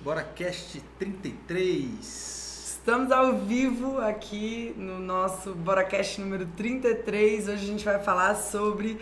Bora Cast 33. Estamos ao vivo aqui no nosso BoraCast número 33. Hoje a gente vai falar sobre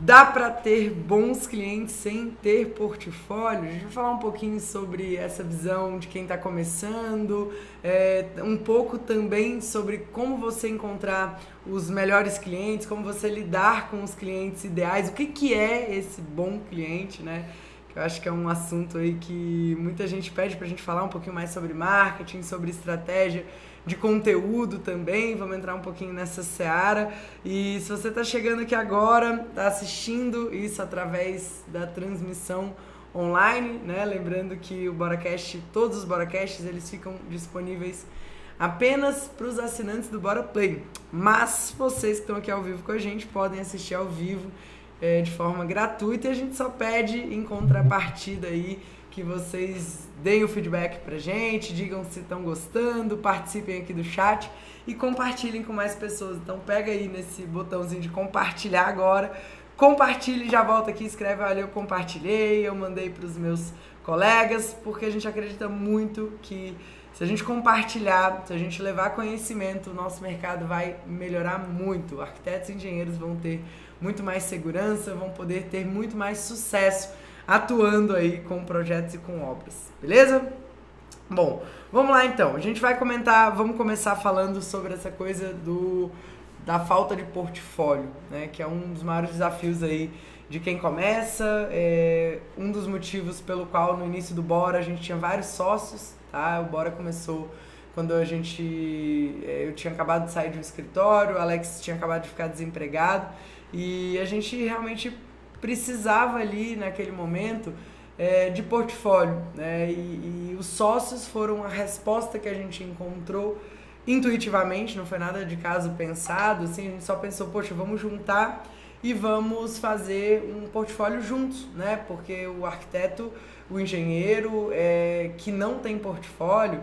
dá para ter bons clientes sem ter portfólio. A gente vai falar um pouquinho sobre essa visão de quem está começando, é, um pouco também sobre como você encontrar os melhores clientes, como você lidar com os clientes ideais, o que, que é esse bom cliente, né? Eu acho que é um assunto aí que muita gente pede para a gente falar um pouquinho mais sobre marketing, sobre estratégia de conteúdo também. Vamos entrar um pouquinho nessa seara. E se você está chegando aqui agora, está assistindo isso através da transmissão online, né? Lembrando que o Boracast, todos os Boracasts, eles ficam disponíveis apenas para os assinantes do Bora Play. Mas vocês que estão aqui ao vivo com a gente podem assistir ao vivo é, de forma gratuita e a gente só pede em contrapartida aí que vocês deem o feedback pra gente, digam se estão gostando, participem aqui do chat e compartilhem com mais pessoas. Então pega aí nesse botãozinho de compartilhar agora, compartilhe, já volta aqui, escreve, olha, eu compartilhei, eu mandei para os meus colegas, porque a gente acredita muito que se a gente compartilhar, se a gente levar conhecimento, o nosso mercado vai melhorar muito. Arquitetos e engenheiros vão ter muito mais segurança, vão poder ter muito mais sucesso atuando aí com projetos e com obras, beleza? Bom, vamos lá então. A gente vai comentar, vamos começar falando sobre essa coisa do da falta de portfólio, né? Que é um dos maiores desafios aí de quem começa. É um dos motivos pelo qual no início do Bora a gente tinha vários sócios, tá? O Bora começou quando a gente é, eu tinha acabado de sair de um escritório, o Alex tinha acabado de ficar desempregado e a gente realmente precisava ali naquele momento é, de portfólio. Né? E, e, os sócios foram a resposta que a gente encontrou intuitivamente, não foi nada de caso pensado, assim, a gente só pensou, poxa, vamos juntar e vamos fazer um portfólio juntos, né? Porque o arquiteto, o engenheiro é, que não tem portfólio,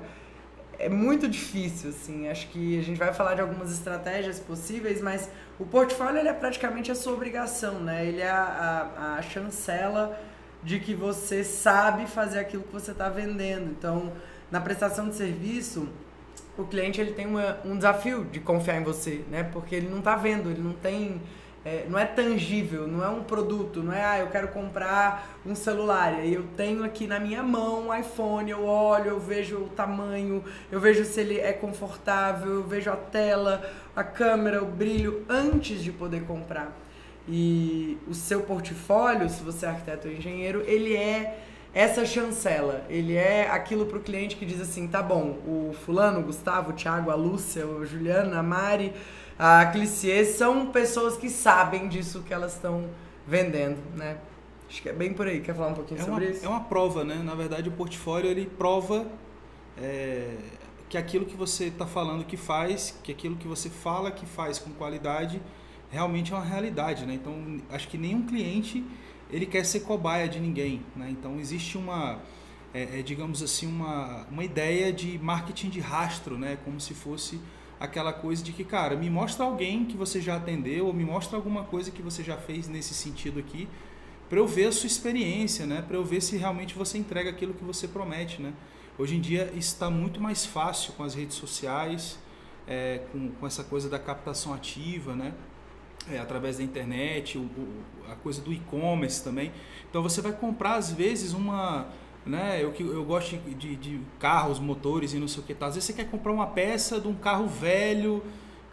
é muito difícil, assim. Acho que a gente vai falar de algumas estratégias possíveis, mas o portfólio ele é praticamente a sua obrigação, né? Ele é a, a, a chancela de que você sabe fazer aquilo que você está vendendo. Então, na prestação de serviço, o cliente ele tem uma, um desafio de confiar em você, né? Porque ele não está vendo, ele não tem é, não é tangível, não é um produto, não é, ah, eu quero comprar um celular, e eu tenho aqui na minha mão um iPhone, eu olho, eu vejo o tamanho, eu vejo se ele é confortável, eu vejo a tela, a câmera, o brilho, antes de poder comprar. E o seu portfólio, se você é arquiteto ou engenheiro, ele é essa chancela, ele é aquilo para o cliente que diz assim, tá bom, o fulano, o Gustavo, o Thiago, a Lúcia, o Juliana, a Mari a Clicier são pessoas que sabem disso que elas estão vendendo, né? Acho que é bem por aí. Quer falar um pouquinho é sobre uma, isso? É uma prova, né? Na verdade, o portfólio ele prova é, que aquilo que você está falando que faz, que aquilo que você fala que faz com qualidade, realmente é uma realidade, né? Então, acho que nenhum cliente ele quer ser cobaia de ninguém, né? Então, existe uma, é, é, digamos assim, uma, uma ideia de marketing de rastro, né? Como se fosse aquela coisa de que, cara, me mostra alguém que você já atendeu, ou me mostra alguma coisa que você já fez nesse sentido aqui, para eu ver a sua experiência, né? Para eu ver se realmente você entrega aquilo que você promete, né? Hoje em dia está muito mais fácil com as redes sociais, é, com, com essa coisa da captação ativa, né? É, através da internet, o, o, a coisa do e-commerce também. Então você vai comprar às vezes uma né? Eu, eu gosto de, de carros, motores e não sei o que. Tá. Às vezes você quer comprar uma peça de um carro velho,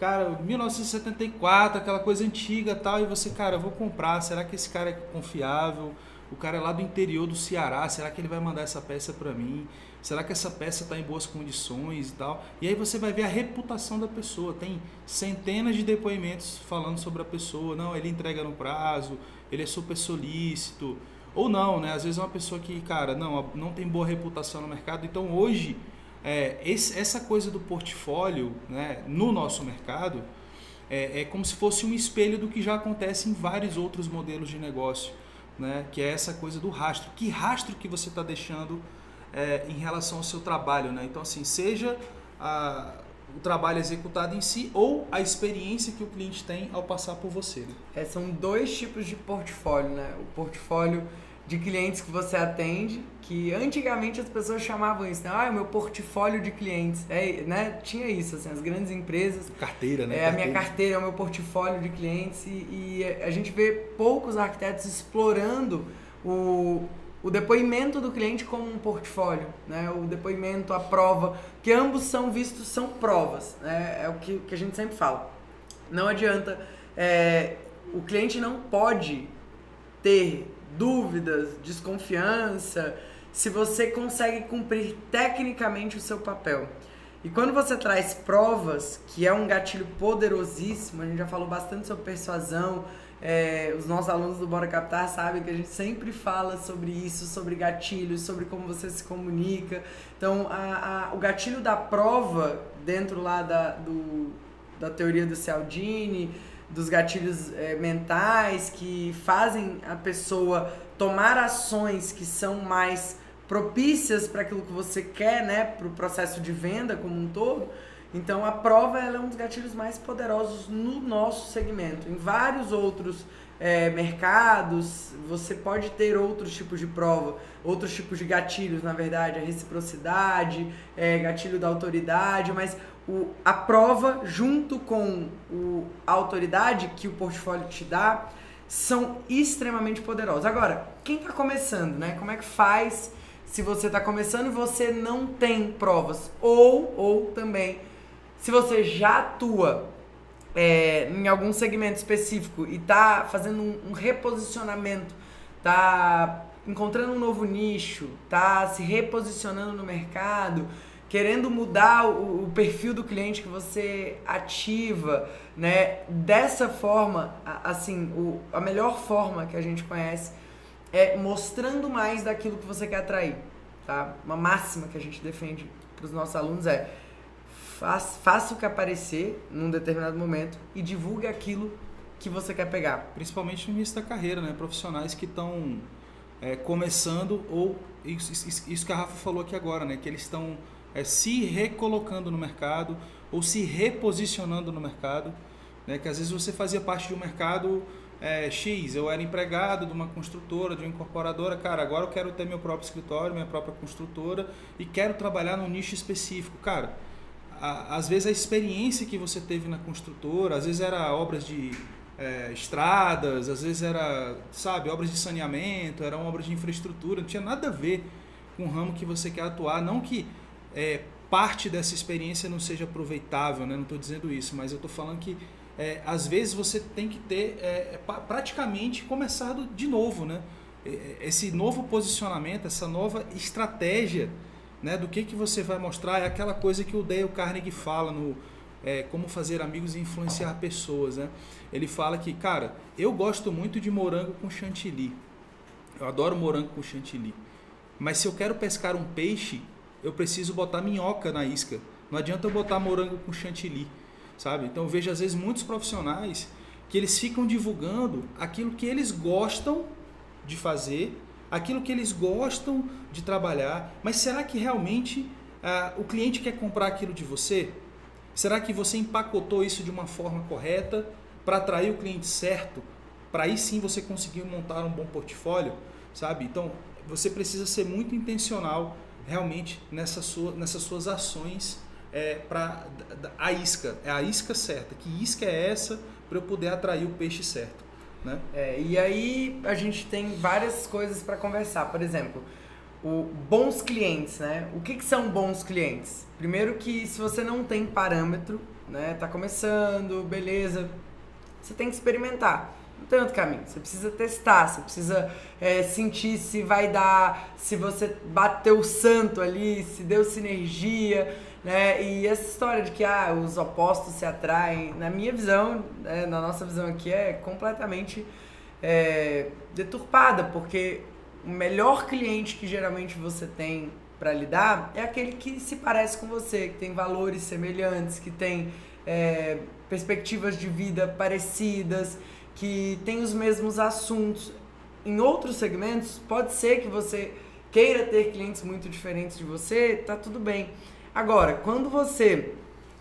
cara, 1974, aquela coisa antiga tal, e você, cara, vou comprar. Será que esse cara é confiável? O cara é lá do interior do Ceará, será que ele vai mandar essa peça para mim? Será que essa peça está em boas condições e tal? E aí você vai ver a reputação da pessoa. Tem centenas de depoimentos falando sobre a pessoa. Não, ele entrega no prazo, ele é super solícito, ou não, né? Às vezes é uma pessoa que, cara, não, não tem boa reputação no mercado. Então hoje, é, esse, essa coisa do portfólio né, no nosso mercado é, é, como se fosse um espelho do que já acontece em vários outros modelos de negócio. Né? Que é essa coisa do rastro. Que rastro que você está deixando é, em relação ao seu trabalho, né? Então, assim, seja a, o trabalho executado em si ou a experiência que o cliente tem ao passar por você. Né? É, são dois tipos de portfólio, né? O portfólio de clientes que você atende, que antigamente as pessoas chamavam isso, né? Ah, o meu portfólio de clientes. É, né? Tinha isso, assim, as grandes empresas. Carteira, né? É, a minha carteira é o meu portfólio de clientes e, e a gente vê poucos arquitetos explorando o, o depoimento do cliente como um portfólio, né? O depoimento, a prova, que ambos são vistos, são provas, né? É o que, que a gente sempre fala. Não adianta, é, o cliente não pode ter dúvidas, desconfiança, se você consegue cumprir tecnicamente o seu papel. E quando você traz provas, que é um gatilho poderosíssimo, a gente já falou bastante sobre persuasão, é, os nossos alunos do Bora Captar sabem que a gente sempre fala sobre isso, sobre gatilhos, sobre como você se comunica. Então, a, a, o gatilho da prova, dentro lá da, do, da teoria do Cialdini, dos gatilhos é, mentais que fazem a pessoa tomar ações que são mais propícias para aquilo que você quer, né, para o processo de venda como um todo. Então a prova é um dos gatilhos mais poderosos no nosso segmento. Em vários outros é, mercados, você pode ter outros tipos de prova, outros tipos de gatilhos, na verdade, a reciprocidade, é, gatilho da autoridade, mas o, a prova junto com o, a autoridade que o portfólio te dá são extremamente poderosos. Agora, quem está começando, né? Como é que faz se você está começando e você não tem provas? Ou, ou também, se você já atua é, em algum segmento específico e está fazendo um, um reposicionamento, está encontrando um novo nicho, está se reposicionando no mercado, querendo mudar o, o, perfil do cliente que você ativa, né? Dessa forma, assim, o, a melhor forma que a gente conhece é mostrando mais daquilo que você quer atrair, tá? Uma máxima que a gente defende para os nossos alunos é faça o que aparecer num determinado momento e divulgue aquilo que você quer pegar. Principalmente no início da carreira, né? Profissionais que estão é, começando ou isso, isso, isso que a Rafa falou aqui agora, né? Que eles estão é, se recolocando no mercado ou se reposicionando no mercado. Né? Que às vezes você fazia parte de um mercado é, X, eu era empregado de uma construtora, de uma incorporadora, cara, agora eu quero ter meu próprio escritório, minha própria construtora e quero trabalhar num nicho específico. Cara, a, às vezes a experiência que você teve na construtora, às vezes era obras de é, estradas, às vezes era, sabe, obras de saneamento, eram obras de infraestrutura, não tinha nada a ver com o ramo que você quer atuar, não que é, parte dessa experiência não seja aproveitável, né? não estou dizendo isso, mas eu estou falando que é, às vezes você tem que ter é, praticamente começado de novo, né? Esse novo posicionamento, essa nova estratégia, né? Do que que você vai mostrar é aquela coisa que o Dale Carnegie fala no é, como fazer amigos e influenciar pessoas, né? Ele fala que, cara, eu gosto muito de morango com chantilly. Eu adoro morango com chantilly. Mas se eu quero pescar um peixe, eu preciso botar minhoca na isca. Não adianta eu botar morango com chantilly, sabe? Então eu vejo às vezes muitos profissionais que eles ficam divulgando aquilo que eles gostam de fazer, aquilo que eles gostam de trabalhar, mas será que realmente ah, o cliente quer comprar aquilo de você? Será que você empacotou isso de uma forma correta para atrair o cliente certo? Para aí sim você conseguir montar um bom portfólio, sabe? Então você precisa ser muito intencional realmente nessa sua, nessas suas ações é, para a isca, é a isca certa. Que isca é essa para eu poder atrair o peixe certo? Né? É, e aí a gente tem várias coisas para conversar. Por exemplo, o bons clientes, né? O que, que são bons clientes? Primeiro que se você não tem parâmetro, né? Tá começando, beleza, você tem que experimentar não tem outro caminho. Você precisa testar, você precisa é, sentir se vai dar, se você bateu o santo ali, se deu sinergia, né? E essa história de que ah, os opostos se atraem, na minha visão, né, na nossa visão aqui, é completamente é, deturpada, porque o melhor cliente que geralmente você tem para lidar é aquele que se parece com você, que tem valores semelhantes, que tem é, perspectivas de vida parecidas que tem os mesmos assuntos. Em outros segmentos, pode ser que você queira ter clientes muito diferentes de você, tá tudo bem. Agora, quando você.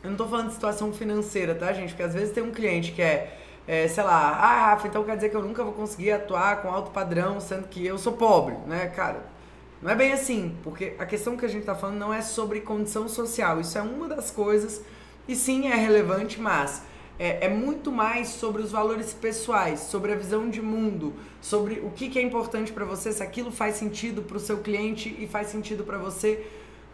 Eu não tô falando de situação financeira, tá, gente? Porque às vezes tem um cliente que é, é, sei lá, ah, Rafa, então quer dizer que eu nunca vou conseguir atuar com alto padrão, sendo que eu sou pobre, né, cara? Não é bem assim, porque a questão que a gente está falando não é sobre condição social, isso é uma das coisas, e sim é relevante, mas é, é muito mais sobre os valores pessoais, sobre a visão de mundo, sobre o que, que é importante para você, se aquilo faz sentido para o seu cliente e faz sentido para você,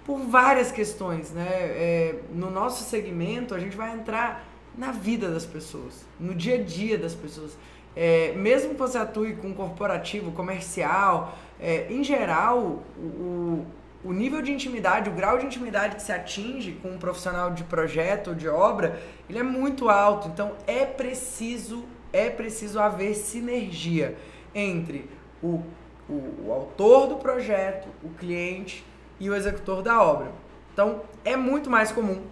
por várias questões, né? É, no nosso segmento, a gente vai entrar na vida das pessoas, no dia a dia das pessoas. É, mesmo que você atue com corporativo, comercial, é, em geral, o, o nível de intimidade, o grau de intimidade que se atinge com um profissional de projeto ou de obra, ele é muito alto. Então é preciso, é preciso haver sinergia entre o, o, o autor do projeto, o cliente e o executor da obra. Então é muito mais comum.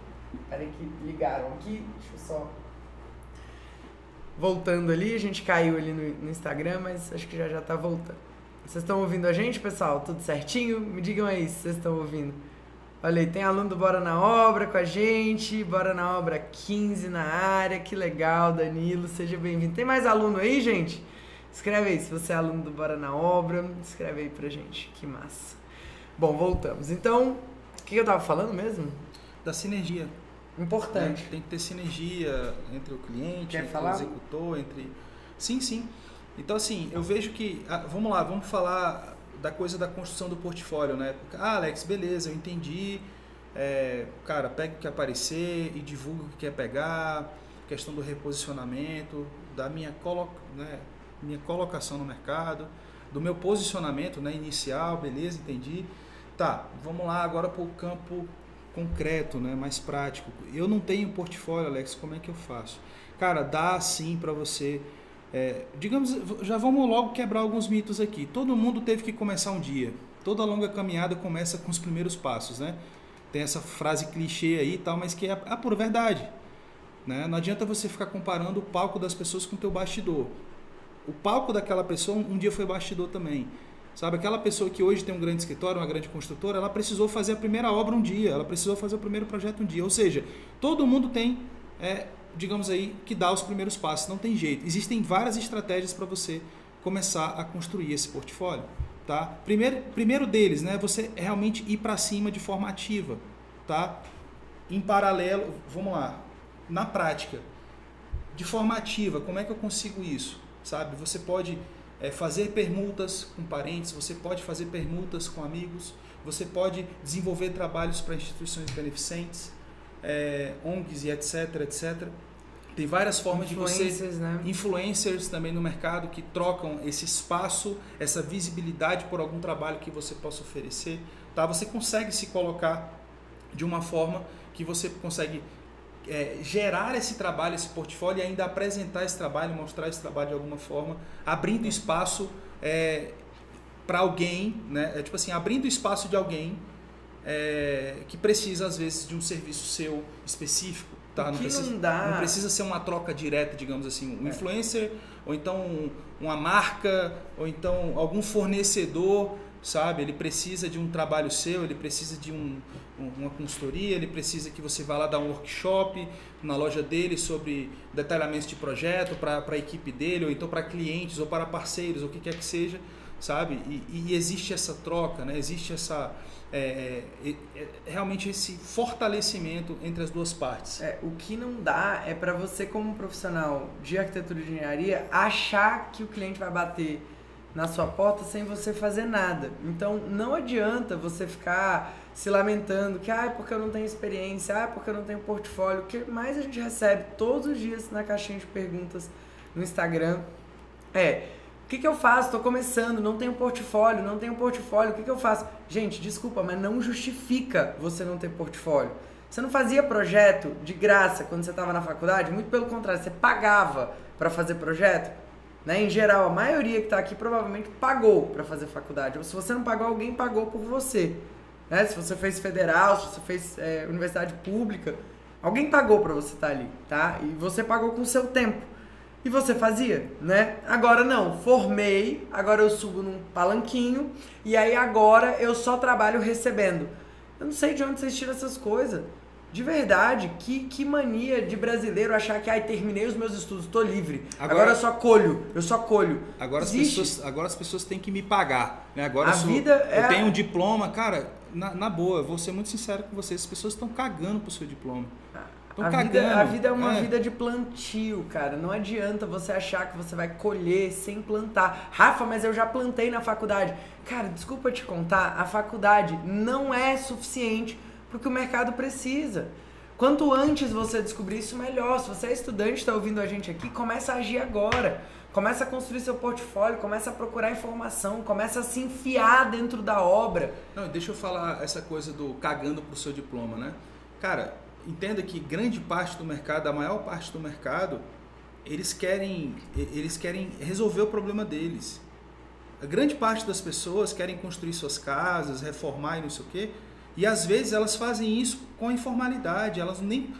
Peraí que ligaram aqui, deixa eu só voltando ali, a gente caiu ali no, no Instagram, mas acho que já já tá voltando. Vocês estão ouvindo a gente, pessoal? Tudo certinho? Me digam aí se vocês estão ouvindo. Olha aí, tem aluno do Bora na Obra com a gente, Bora na Obra 15 na área, que legal, Danilo, seja bem-vindo. Tem mais aluno aí, gente? Escreve aí se você é aluno do Bora na Obra, escreve aí pra gente, que massa. Bom, voltamos. Então, o que eu tava falando mesmo? Da sinergia. Importante. Né? Tem que ter sinergia entre o cliente, Quer entre falar? o executor, entre. Sim, sim. Então, assim, eu vejo que. ah, vamos lá, vamos falar da coisa da construção do portfólio, né? Ah, Alex, beleza, eu entendi. É, cara, pega o que aparecer e divulga o que quer pegar. Questão do reposicionamento, da minha, colo né, minha colocação no mercado, do meu posicionamento né, inicial, beleza, entendi. Tá, vamos lá agora para o campo concreto, né, mais prático. Eu não tenho portfólio, Alex, como é que eu faço? Cara, dá sim para você. é, digamos, já vamos logo quebrar alguns mitos aqui. Todo mundo teve que começar um dia. Toda longa caminhada começa com os primeiros passos, né? Tem essa frase clichê aí e tal, mas que é a pura verdade. Né? Não adianta você ficar comparando o palco das pessoas com o teu bastidor. O palco daquela pessoa um dia foi bastidor também. Sabe, aquela pessoa que hoje tem um grande escritório, uma grande construtora, ela precisou fazer a primeira obra um dia, ela precisou fazer o primeiro projeto um dia. Ou seja, todo mundo tem, é, digamos aí, que dar os primeiros passos. Não tem jeito. Existem várias estratégias para você começar a construir esse portfólio. Tá? Primeiro, primeiro deles, né, você realmente ir para cima de forma ativa. Tá? Em paralelo, vamos lá, na prática, de forma ativa, como é que eu consigo isso? Sabe, você pode é, fazer permutas com parentes, você pode fazer permutas com amigos, você pode desenvolver trabalhos para instituições beneficentes, é, ONGs e etc, etc. Tem várias formas de você né? influencers também no mercado que trocam esse espaço, essa visibilidade por algum trabalho que você possa oferecer, tá? Você consegue se colocar de uma forma que você consegue é, gerar esse trabalho, esse portfólio e ainda apresentar esse trabalho, mostrar esse trabalho de alguma forma, abrindo espaço é, para alguém, né? É, tipo assim, abrindo espaço de alguém é, que precisa às vezes de um serviço seu específico, tá? Não precisa, não dá- não precisa ser uma troca direta, digamos assim, um É. influencer ou então um- uma marca ou então algum fornecedor, sabe? Ele precisa de um trabalho seu, ele precisa de um, um- uma consultoria, ele precisa que você vá lá dar um workshop na loja dele sobre detalhamentos de projeto para a equipe dele ou então para clientes ou para parceiros, ou o que quer que seja, sabe? E, e existe essa troca, né? Existe essa é, é, é, realmente esse fortalecimento entre as duas partes. É, o que não dá é para você, como profissional de arquitetura e engenharia, achar que o cliente vai bater na sua porta sem você fazer nada. Então, não adianta você ficar se lamentando que, ah, porque eu não tenho experiência, ah, porque eu não tenho portfólio. O que mais a gente recebe todos os dias na caixinha de perguntas no Instagram é. O que, que eu faço? Estou começando, não tenho portfólio, não tenho portfólio, o que, que eu faço? Gente, desculpa, mas não justifica você não ter portfólio. Você não fazia projeto de graça quando você estava na faculdade? Muito pelo contrário, você pagava para fazer projeto. Né? Em geral, a maioria que está aqui provavelmente pagou para fazer faculdade. Se você não pagou, alguém pagou por você. Né? Se você fez federal, se você fez é, universidade pública, alguém pagou para você estar ali, tá? E você pagou com o seu tempo. E você fazia, né? Agora não, formei, agora eu subo num palanquinho e aí agora eu só trabalho recebendo. Eu não sei de onde vocês tiram essas coisas. De verdade, que, que mania de brasileiro achar que, ai, terminei os meus estudos, tô livre. Agora, agora eu só colho, eu só colho. Agora as, pessoas, agora as pessoas têm que me pagar. Né? Agora a sou, vida eu é... tenho um diploma, cara, na, na boa, vou ser muito sincero com vocês, as pessoas estão cagando pro seu diploma. A vida, a vida, é uma é. vida de plantio, cara. Não adianta você achar que você vai colher sem plantar. Rafa, mas eu já plantei na faculdade. Cara, desculpa te contar, a faculdade não é suficiente porque o mercado precisa. Quanto antes você descobrir isso, melhor. Se você é estudante, está ouvindo a gente aqui, começa a agir agora. Começa a construir seu portfólio, começa a procurar informação, começa a se enfiar dentro da obra. Não, deixa eu falar essa coisa do cagando pro seu diploma, né? Cara, entenda que grande parte do mercado, a maior parte do mercado, eles querem, eles querem resolver o problema deles. A grande parte das pessoas querem construir suas casas, reformar e não sei o quê, e às vezes elas fazem isso com informalidade, elas nem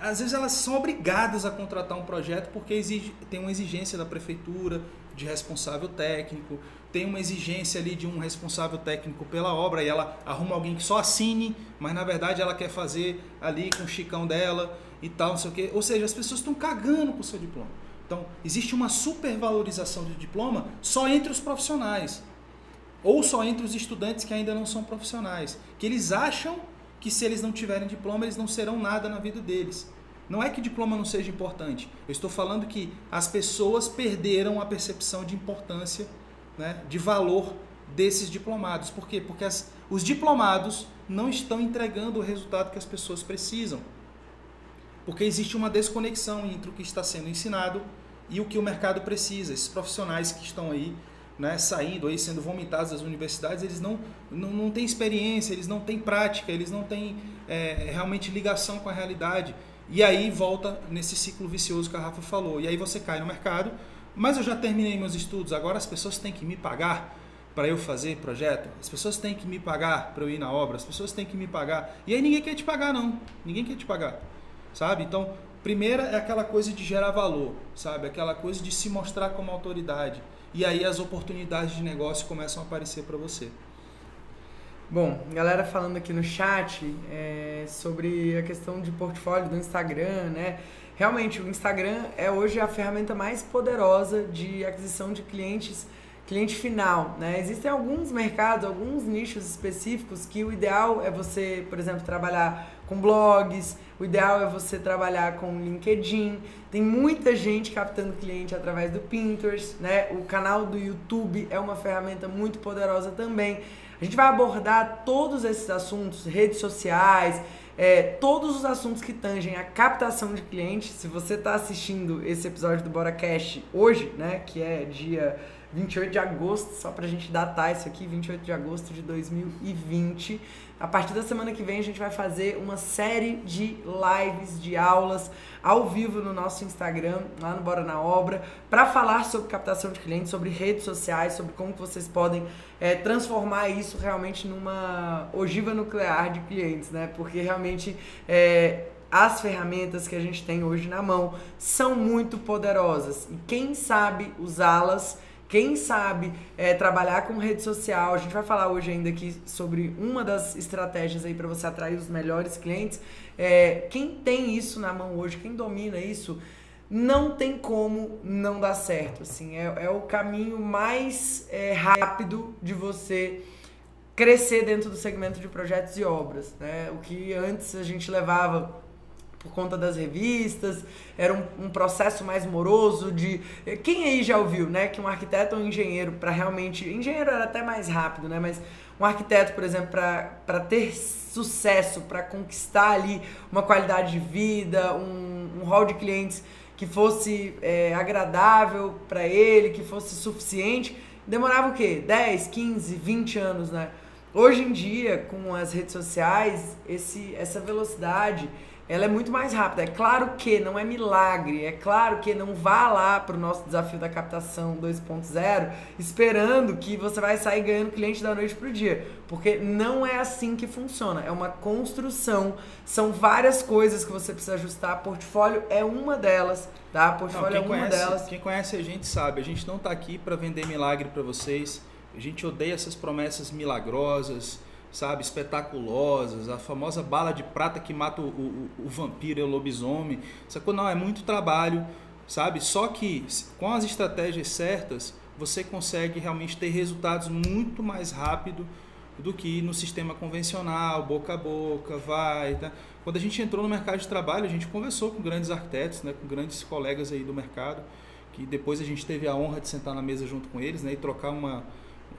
às vezes elas são obrigadas a contratar um projeto porque exige, tem uma exigência da prefeitura de responsável técnico, tem uma exigência ali de um responsável técnico pela obra e ela arruma alguém que só assine, mas na verdade ela quer fazer ali com o chicão dela e tal, não sei o quê. Ou seja, as pessoas estão cagando com o seu diploma. Então, existe uma supervalorização do diploma só entre os profissionais ou só entre os estudantes que ainda não são profissionais, que eles acham que se eles não tiverem diploma, eles não serão nada na vida deles. Não é que diploma não seja importante. Eu estou falando que as pessoas perderam a percepção de importância, né, de valor desses diplomados. Por quê? Porque as, os diplomados não estão entregando o resultado que as pessoas precisam. Porque existe uma desconexão entre o que está sendo ensinado e o que o mercado precisa. Esses profissionais que estão aí né, saindo aí, sendo vomitados das universidades, eles não, não, não têm experiência, eles não têm prática, eles não têm é, realmente ligação com a realidade. E aí volta nesse ciclo vicioso que a Rafa falou. E aí você cai no mercado, mas eu já terminei meus estudos, agora as pessoas têm que me pagar para eu fazer projeto, as pessoas têm que me pagar para eu ir na obra, as pessoas têm que me pagar. E aí ninguém quer te pagar, não. Ninguém quer te pagar. Sabe? Então, primeira é aquela coisa de gerar valor, sabe? Aquela coisa de se mostrar como autoridade e aí as oportunidades de negócio começam a aparecer para você. Bom, galera falando aqui no chat é, sobre a questão de portfólio do Instagram, né? Realmente, o Instagram é hoje a ferramenta mais poderosa de aquisição de clientes, cliente final, né? Existem alguns mercados, alguns nichos específicos que o ideal é você, por exemplo, trabalhar com blogs, o ideal é você trabalhar com LinkedIn. Tem muita gente captando cliente através do Pinterest, né? O canal do YouTube é uma ferramenta muito poderosa também. A gente vai abordar todos esses assuntos, redes sociais, é, todos os assuntos que tangem a captação de clientes. Se você está assistindo esse episódio do Bora Cash hoje, né, que é dia 28 de agosto, só para a gente datar isso aqui, 28 de agosto de 2020. A partir da semana que vem a gente vai fazer uma série de lives, de aulas ao vivo no nosso Instagram, lá no Bora na Obra, para falar sobre captação de clientes, sobre redes sociais, sobre como vocês podem é, transformar isso realmente numa ogiva nuclear de clientes, né? Porque realmente é, as ferramentas que a gente tem hoje na mão são muito poderosas e quem sabe usá-las quem sabe é, trabalhar com rede social, a gente vai falar hoje ainda aqui sobre uma das estratégias aí para você atrair os melhores clientes. É, quem tem isso na mão hoje, quem domina isso, não tem como não dar certo. Assim, é, é o caminho mais é, rápido de você crescer dentro do segmento de projetos e obras. Né? O que antes a gente levava por conta das revistas, era um, um, processo mais moroso de... Quem aí já ouviu, né, que um arquiteto ou um engenheiro, para realmente... Engenheiro era até mais rápido, né, mas um arquiteto, por exemplo, para ter sucesso, para conquistar ali uma qualidade de vida, um, um hall de clientes que fosse é, agradável para ele, que fosse suficiente, demorava o quê? 10, 15, 20 anos, né? Hoje em dia, com as redes sociais, esse, essa velocidade ela é muito mais rápida. É claro que não é milagre, é claro que não vá lá para o nosso desafio da captação 2.0 esperando que você vai sair ganhando cliente da noite para o dia, porque não é assim que funciona. É uma construção, são várias coisas que você precisa ajustar. Portfólio é uma delas, tá? Portfólio não, é uma conhece, delas. Quem conhece a gente sabe, a gente não está aqui para vender milagre para vocês. A gente odeia essas promessas milagrosas sabe, espetaculosas, a famosa bala de prata que mata o, o, o vampiro e o lobisomem. Sacou? Não, é muito trabalho, sabe? Só que com as estratégias certas, você consegue realmente ter resultados muito mais rápido do que no sistema convencional, boca a boca, vai. Tá? Quando a gente entrou no mercado de trabalho, a gente conversou com grandes arquitetos, né, com grandes colegas aí do mercado, que depois a gente teve a honra de sentar na mesa junto com eles né, e trocar uma,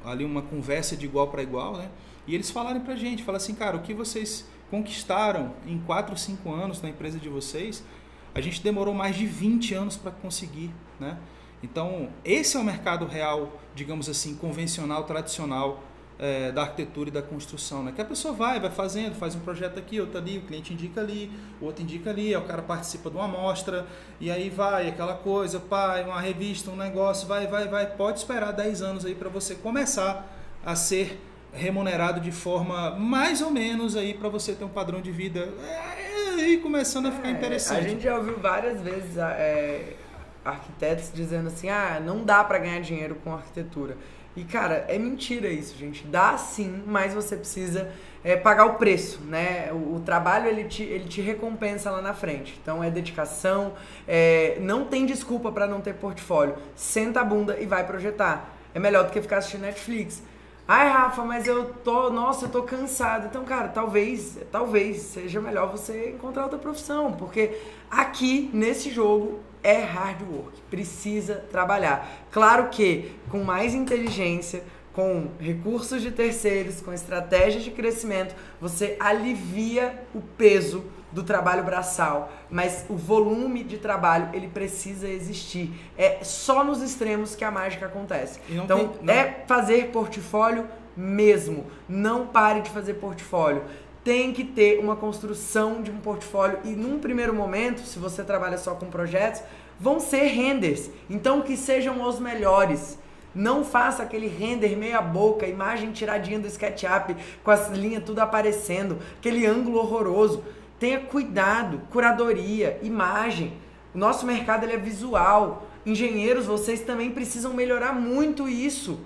ali uma conversa de igual para igual. Né? E eles falaram para a gente, falaram assim, cara, o que vocês conquistaram em 4, 5 anos na empresa de vocês, a gente demorou mais de 20 anos para conseguir. Né? Então, esse é o mercado real, digamos assim, convencional, tradicional, é, da arquitetura e da construção, né? Que a pessoa vai, vai fazendo, faz um projeto aqui, outro ali, o cliente indica ali, o outro indica ali, o cara participa de uma amostra, e aí vai aquela coisa, pai, uma revista, um negócio, vai, vai, vai. Pode esperar 10 anos aí para você começar a ser remunerado de forma mais ou menos aí para você ter um padrão de vida é, aí começando a ficar é, interessante. A gente já ouviu várias vezes é, arquitetos dizendo assim, ah, não dá para ganhar dinheiro com arquitetura. E, cara, é mentira isso, gente. Dá sim, mas você precisa é, pagar o preço, né? O, o, trabalho, ele te, ele te recompensa lá na frente. Então, é dedicação, é, não tem desculpa para não ter portfólio. Senta a bunda e vai projetar. É melhor do que ficar assistindo Netflix. Ai, Rafa, mas eu tô, nossa, eu tô cansado. Então, cara, talvez, talvez seja melhor você encontrar outra profissão, porque aqui nesse jogo é hard work, precisa trabalhar. Claro que com mais inteligência, com recursos de terceiros, com estratégias de crescimento, você alivia o peso do trabalho braçal, mas o volume de trabalho ele precisa existir. É só nos extremos que a mágica acontece. Então tem, é fazer portfólio mesmo. Não pare de fazer portfólio tem que ter uma construção de um portfólio e num primeiro momento, se você trabalha só com projetos, vão ser renders. Então que sejam os melhores. Não faça aquele render meia boca, imagem tiradinha do SketchUp com as linhas tudo aparecendo, aquele ângulo horroroso. Tenha cuidado, curadoria, imagem. O nosso mercado ele é visual. Engenheiros, vocês também precisam melhorar muito isso.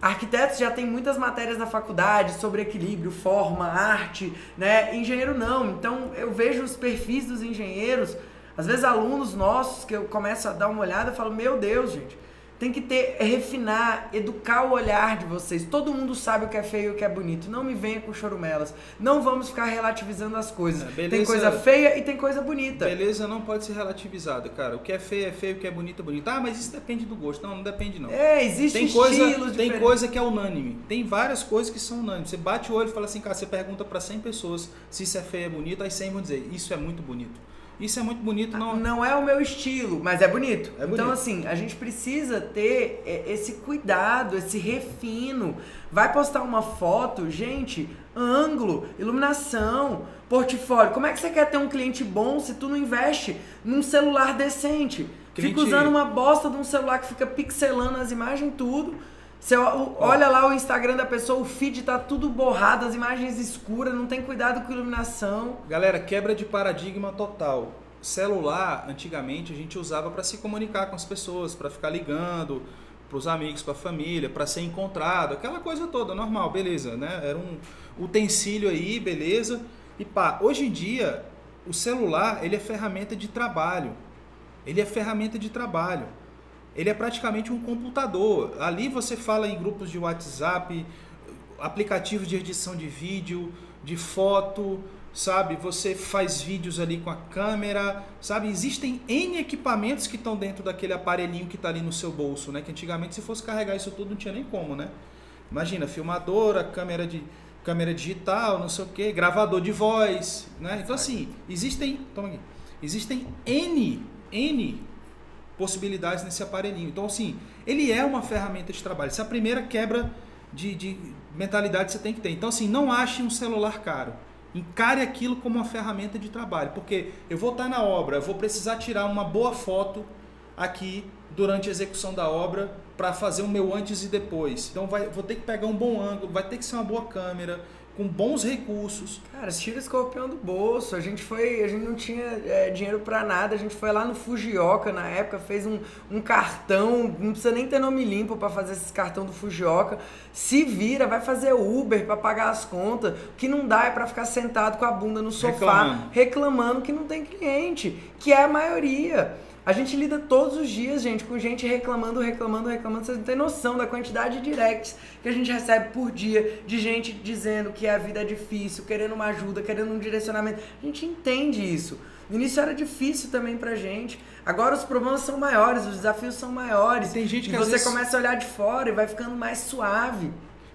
Arquitetos já tem muitas matérias na faculdade sobre equilíbrio, forma, arte, né? Engenheiro não. Então eu vejo os perfis dos engenheiros, às vezes alunos nossos que eu começo a dar uma olhada, eu falo: "Meu Deus, gente, tem que ter, refinar, educar o olhar de vocês. Todo mundo sabe o que é feio e o que é bonito. Não me venha com chorumelas. Não vamos ficar relativizando as coisas. É, beleza, tem coisa feia e tem coisa bonita. Beleza não pode ser relativizada, cara. O que é feio é feio, o que é bonito é bonito. Ah, mas isso depende do gosto. Não, não depende não. É, existe tem coisa, Tem coisa que é unânime. Tem várias coisas que são unânimes. Você bate o olho e fala assim, cara, você pergunta para 100 pessoas se isso é feio ou é bonito, aí 100 vão dizer, isso é muito bonito. Isso é muito bonito, não. Não é o meu estilo, mas é bonito. É bonito. Então, assim, a gente precisa ter é, esse cuidado, esse refino. Vai postar uma foto, gente, ângulo, iluminação, portfólio. Como é que você quer ter um cliente bom se tu não investe num celular decente? Cliente... Fica usando uma bosta de um celular que fica pixelando as imagens, tudo você olha lá o Instagram da pessoa, o feed tá tudo borrado, as imagens escuras, não tem cuidado com iluminação. Galera, quebra de paradigma total. Celular, antigamente, a gente usava para se comunicar com as pessoas, para ficar ligando para os amigos, para a família, para ser encontrado, aquela coisa toda, normal, beleza, né? Era um utensílio aí, beleza. E pá, hoje em dia, o celular, ele é ferramenta de trabalho. Ele é ferramenta de trabalho ele é praticamente um computador. Ali você fala em grupos de WhatsApp, aplicativos de edição de vídeo, de foto, sabe? Você faz vídeos ali com a câmera, sabe? Existem N equipamentos que estão dentro daquele aparelhinho que está ali no seu bolso, né? Que antigamente se fosse carregar isso tudo não tinha nem como, né? Imagina, filmadora, câmera de câmera digital, não sei o que, gravador de voz, né? Então assim, existem, toma aqui, existem N, N possibilidades nesse aparelhinho. Então, assim, ele é uma ferramenta de trabalho. Essa é a primeira quebra de, de mentalidade que você tem que ter. Então, assim, não ache um celular caro. Encare aquilo como uma ferramenta de trabalho. Porque eu vou estar na obra, eu vou precisar tirar uma boa foto aqui durante a execução da obra para fazer o meu antes e depois. Então vai, vou ter que pegar um bom ângulo, vai ter que ser uma boa câmera, com bons recursos. Cara, tira o escorpião do bolso. A gente foi, a gente não tinha é, dinheiro para nada. A gente foi lá no Fujioka na época, fez um, um cartão, não precisa nem ter nome limpo para fazer esse cartão do Fujioka. Se vira, vai fazer Uber para pagar as contas. O que não dá é para ficar sentado com a bunda no sofá reclamando. reclamando que não tem cliente, que é a maioria. A gente lida todos os dias, gente, com gente reclamando, reclamando, reclamando. Vocês não têm noção da quantidade de directs que a gente recebe por dia de gente dizendo que a vida é difícil, querendo uma ajuda, querendo um direcionamento. A gente entende isso. No início era difícil também pra gente. Agora os problemas são maiores, os desafios são maiores. Tem gente que e você vezes... começa a olhar de fora e vai ficando mais suave.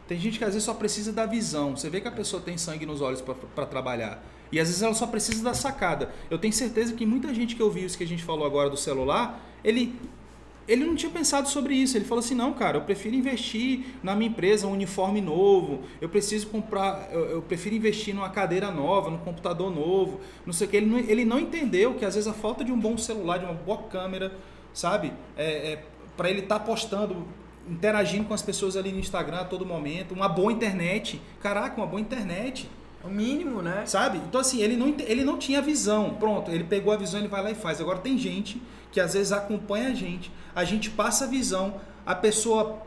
Tem gente que às vezes só precisa da visão. Você vê que a pessoa tem sangue nos olhos para trabalhar. E às vezes ela só precisa da sacada. Eu tenho certeza que muita gente que ouviu isso que a gente falou agora do celular, ele ele não tinha pensado sobre isso. Ele falou assim: não, cara, eu prefiro investir na minha empresa, um uniforme novo, eu preciso comprar, eu, eu prefiro investir numa cadeira nova, num computador novo, não sei o que. Ele não, ele não entendeu que às vezes a falta de um bom celular, de uma boa câmera, sabe? É, é para ele estar tá postando, interagindo com as pessoas ali no Instagram a todo momento, uma boa internet. Caraca, uma boa internet o mínimo, né? Sabe? Então, assim, ele não, ele não tinha visão. Pronto, ele pegou a visão, ele vai lá e faz. Agora, tem gente que às vezes acompanha a gente, a gente passa a visão, a pessoa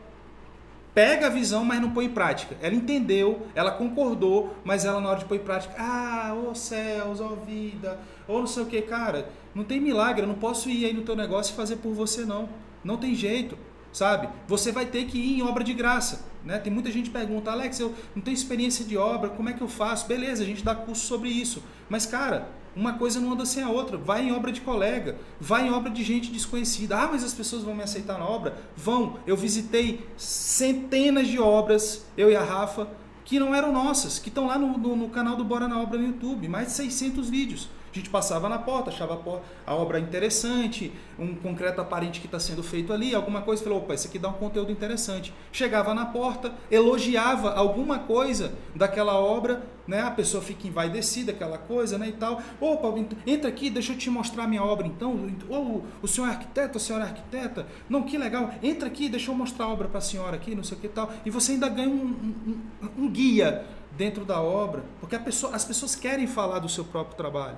pega a visão, mas não põe em prática. Ela entendeu, ela concordou, mas ela na hora de pôr em prática, ah, ô oh céus, ô oh vida, ou não sei o que, cara, não tem milagre, eu não posso ir aí no teu negócio e fazer por você não. Não tem jeito sabe? Você vai ter que ir em obra de graça. Né? Tem muita gente que pergunta, Alex, eu não tenho experiência de obra, como é que eu faço? Beleza, a gente dá curso sobre isso. Mas, cara, uma coisa não anda sem a outra. Vai em obra de colega, vai em obra de gente desconhecida. Ah, mas as pessoas vão me aceitar na obra? Vão. Eu visitei centenas de obras, eu e a Rafa, que não eram nossas, que estão lá no, no, no canal do Bora na Obra no YouTube, mais de 600 vídeos. A gente passava na porta, achava a obra interessante, um concreto aparente que está sendo feito ali, alguma coisa, falou, opa, isso aqui dá um conteúdo interessante. Chegava na porta, elogiava alguma coisa daquela obra, né? A pessoa fica envaidecida, aquela coisa, né, e tal. Opa, entra aqui, deixa eu te mostrar minha obra então. Ou o senhor é arquiteto, a senhora é arquiteta? Não, que legal. Entra aqui, deixa eu mostrar a obra para a senhora aqui, não sei o que tal. E você ainda ganha um, um, um guia dentro da obra, porque pessoa, as pessoas querem falar do seu próprio trabalho.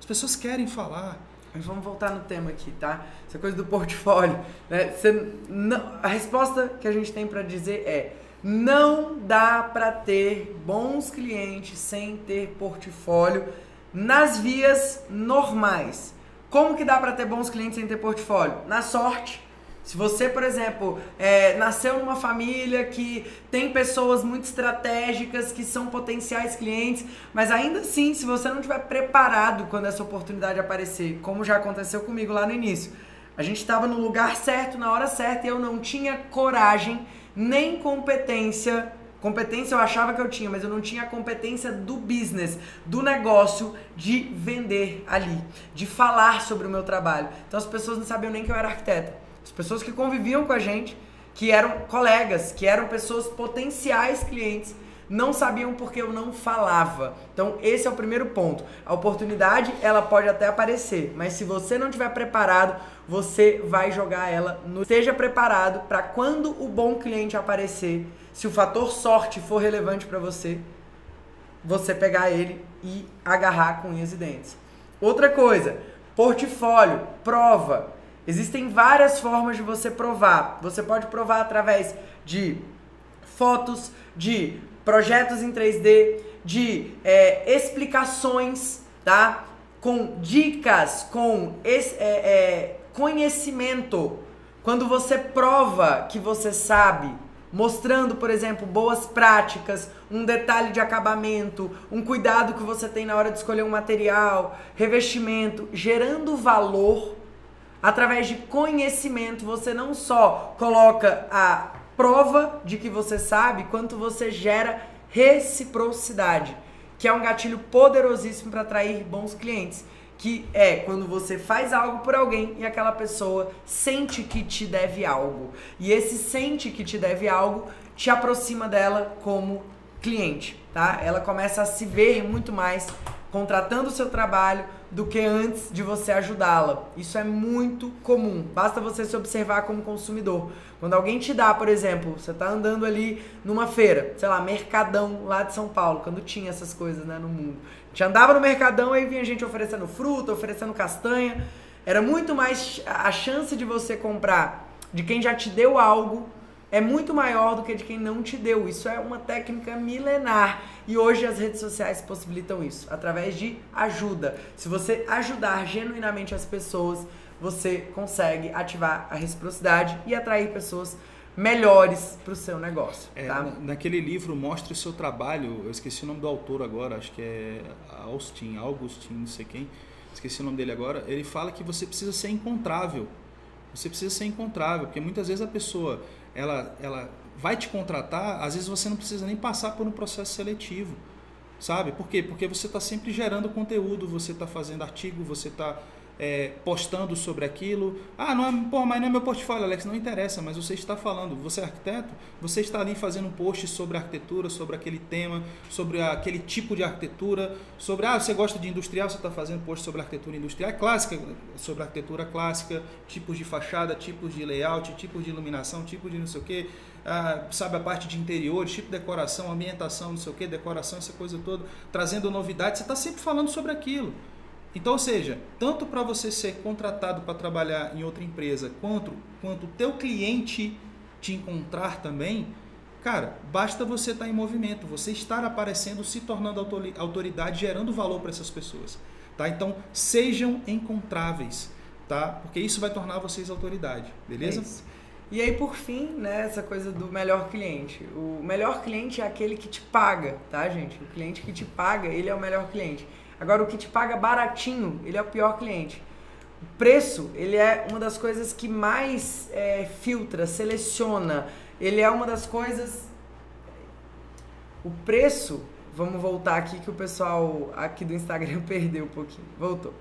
As pessoas querem falar. Mas vamos voltar no tema aqui, tá? Essa coisa do portfólio. Né? Você não, a resposta que a gente tem para dizer é: não dá para ter bons clientes sem ter portfólio nas vias normais. Como que dá para ter bons clientes sem ter portfólio? Na sorte se você, por exemplo, é, nasceu numa família que tem pessoas muito estratégicas, que são potenciais clientes, mas ainda assim, se você não estiver preparado quando essa oportunidade aparecer, como já aconteceu comigo lá no início, a gente estava no lugar certo, na hora certa, e eu não tinha coragem nem competência. Competência eu achava que eu tinha, mas eu não tinha a competência do business, do negócio, de vender ali, de falar sobre o meu trabalho. Então as pessoas não sabiam nem que eu era arquiteta. As pessoas que conviviam com a gente, que eram colegas, que eram pessoas potenciais clientes, não sabiam porque eu não falava. Então, esse é o primeiro ponto. A oportunidade, ela pode até aparecer, mas se você não estiver preparado, você vai jogar ela no esteja preparado para quando o bom cliente aparecer, se o fator sorte for relevante para você, você pegar ele e agarrar com unhas e dentes. Outra coisa, portfólio, prova. Existem várias formas de você provar. Você pode provar através de fotos, de projetos em 3D, de é, explicações, tá? Com dicas, com esse, é, é, conhecimento. Quando você prova que você sabe, mostrando, por exemplo, boas práticas, um detalhe de acabamento, um cuidado que você tem na hora de escolher um material, revestimento, gerando valor Através de conhecimento, você não só coloca a prova de que você sabe, quanto você gera reciprocidade, que é um gatilho poderosíssimo para atrair bons clientes. Que é quando você faz algo por alguém e aquela pessoa sente que te deve algo. E esse sente que te deve algo te aproxima dela como cliente, tá? Ela começa a se ver muito mais contratando o seu trabalho do que antes de você ajudá-la. Isso é muito comum. Basta você se observar como consumidor. Quando alguém te dá, por exemplo, você está andando ali numa feira, sei lá, Mercadão lá de São Paulo, quando tinha essas coisas né, no mundo. A gente andava no Mercadão e vinha gente oferecendo fruta, oferecendo castanha. Era muito mais a chance de você comprar de quem já te deu algo é muito maior do que de quem não te deu. Isso é uma técnica milenar e hoje as redes sociais possibilitam isso através de ajuda. Se você ajudar genuinamente as pessoas, você consegue ativar a reciprocidade e atrair pessoas melhores para o seu negócio. É, tá? Naquele livro Mostre o seu trabalho, eu esqueci o nome do autor agora, acho que é Austin, Augustin, não sei quem, esqueci o nome dele agora. Ele fala que você precisa ser encontrável. Você precisa ser encontrável, porque muitas vezes a pessoa ela, ela vai te contratar, às vezes você não precisa nem passar por um processo seletivo. Sabe? Por quê? Porque você está sempre gerando conteúdo, você está fazendo artigo, você está é, postando sobre aquilo. Ah, não é, pô, mas não é meu portfólio, Alex, não interessa, mas você está falando, você é arquiteto, você está ali fazendo um post sobre arquitetura, sobre aquele tema, sobre aquele tipo de arquitetura, sobre, ah, você gosta de industrial, você está fazendo post sobre arquitetura industrial, é clássica, sobre arquitetura clássica, tipos de fachada, tipos de layout, tipos de iluminação, tipos de não sei o que, ah, sabe, a parte de interiores, tipo de decoração, ambientação, não sei o que, decoração, essa coisa toda, trazendo novidades, você está sempre falando sobre aquilo. Então, ou seja, tanto para você ser contratado para trabalhar em outra empresa, quanto quanto o teu cliente te encontrar também, cara, basta você estar tá em movimento, você estar aparecendo, se tornando autoridade, gerando valor para essas pessoas, tá? Então, sejam encontráveis, tá? Porque isso vai tornar vocês autoridade, beleza? É e aí, por fim, né, essa coisa do melhor cliente. O melhor cliente é aquele que te paga, tá, gente? O cliente que te paga, ele é o melhor cliente. Agora, o que te paga baratinho, ele é o pior cliente. O preço, ele é uma das coisas que mais é, filtra, seleciona. Ele é uma das coisas. O preço, vamos voltar aqui que o pessoal aqui do Instagram perdeu um pouquinho. Voltou.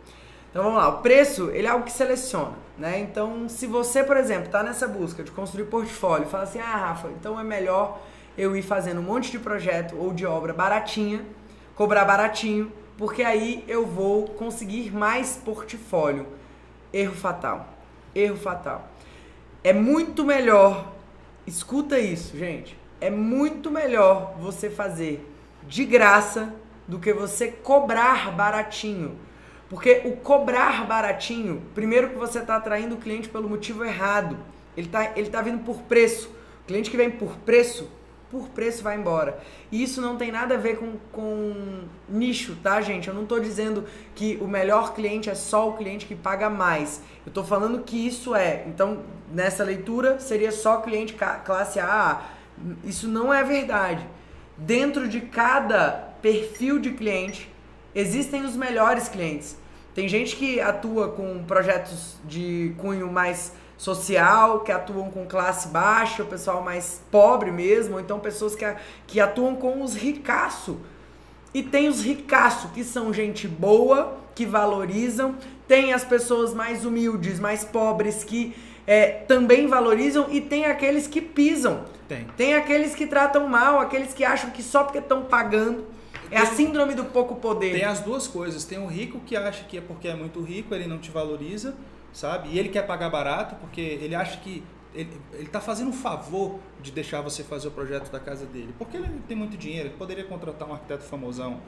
Então vamos lá, o preço, ele é algo que seleciona, né? Então, se você, por exemplo, está nessa busca de construir portfólio, fala assim: "Ah, Rafa, então é melhor eu ir fazendo um monte de projeto ou de obra baratinha, cobrar baratinho porque aí eu vou conseguir mais portfólio. Erro fatal. Erro fatal. É muito melhor, escuta isso, gente. É muito melhor você fazer de graça do que você cobrar baratinho. Porque o cobrar baratinho, primeiro que você está atraindo o cliente pelo motivo errado. Ele está ele tá vindo por preço. O cliente que vem por preço, por preço vai embora. E isso não tem nada a ver com, com nicho, tá, gente? Eu não estou dizendo que o melhor cliente é só o cliente que paga mais. Eu estou falando que isso é. Então, nessa leitura, seria só cliente classe A. Isso não é verdade. Dentro de cada perfil de cliente, existem os melhores clientes. Tem gente que atua com projetos de cunho mais social, que atuam com classe baixa, o pessoal mais pobre mesmo, ou então pessoas que, que atuam com os ricaços. E tem os ricaços, que são gente boa, que valorizam, tem as pessoas mais humildes, mais pobres, que é, também valorizam, e tem aqueles que pisam. Tem. Tem aqueles que tratam mal, aqueles que acham que só porque estão pagando. É a síndrome do pouco poder. Tem as duas coisas. Tem o rico que acha que é porque é muito rico, ele não te valoriza sabe? E ele quer pagar barato porque ele acha que ele está fazendo um favor de deixar você fazer o projeto da casa dele. Porque ele tem muito dinheiro, ele poderia contratar um arquiteto famosão.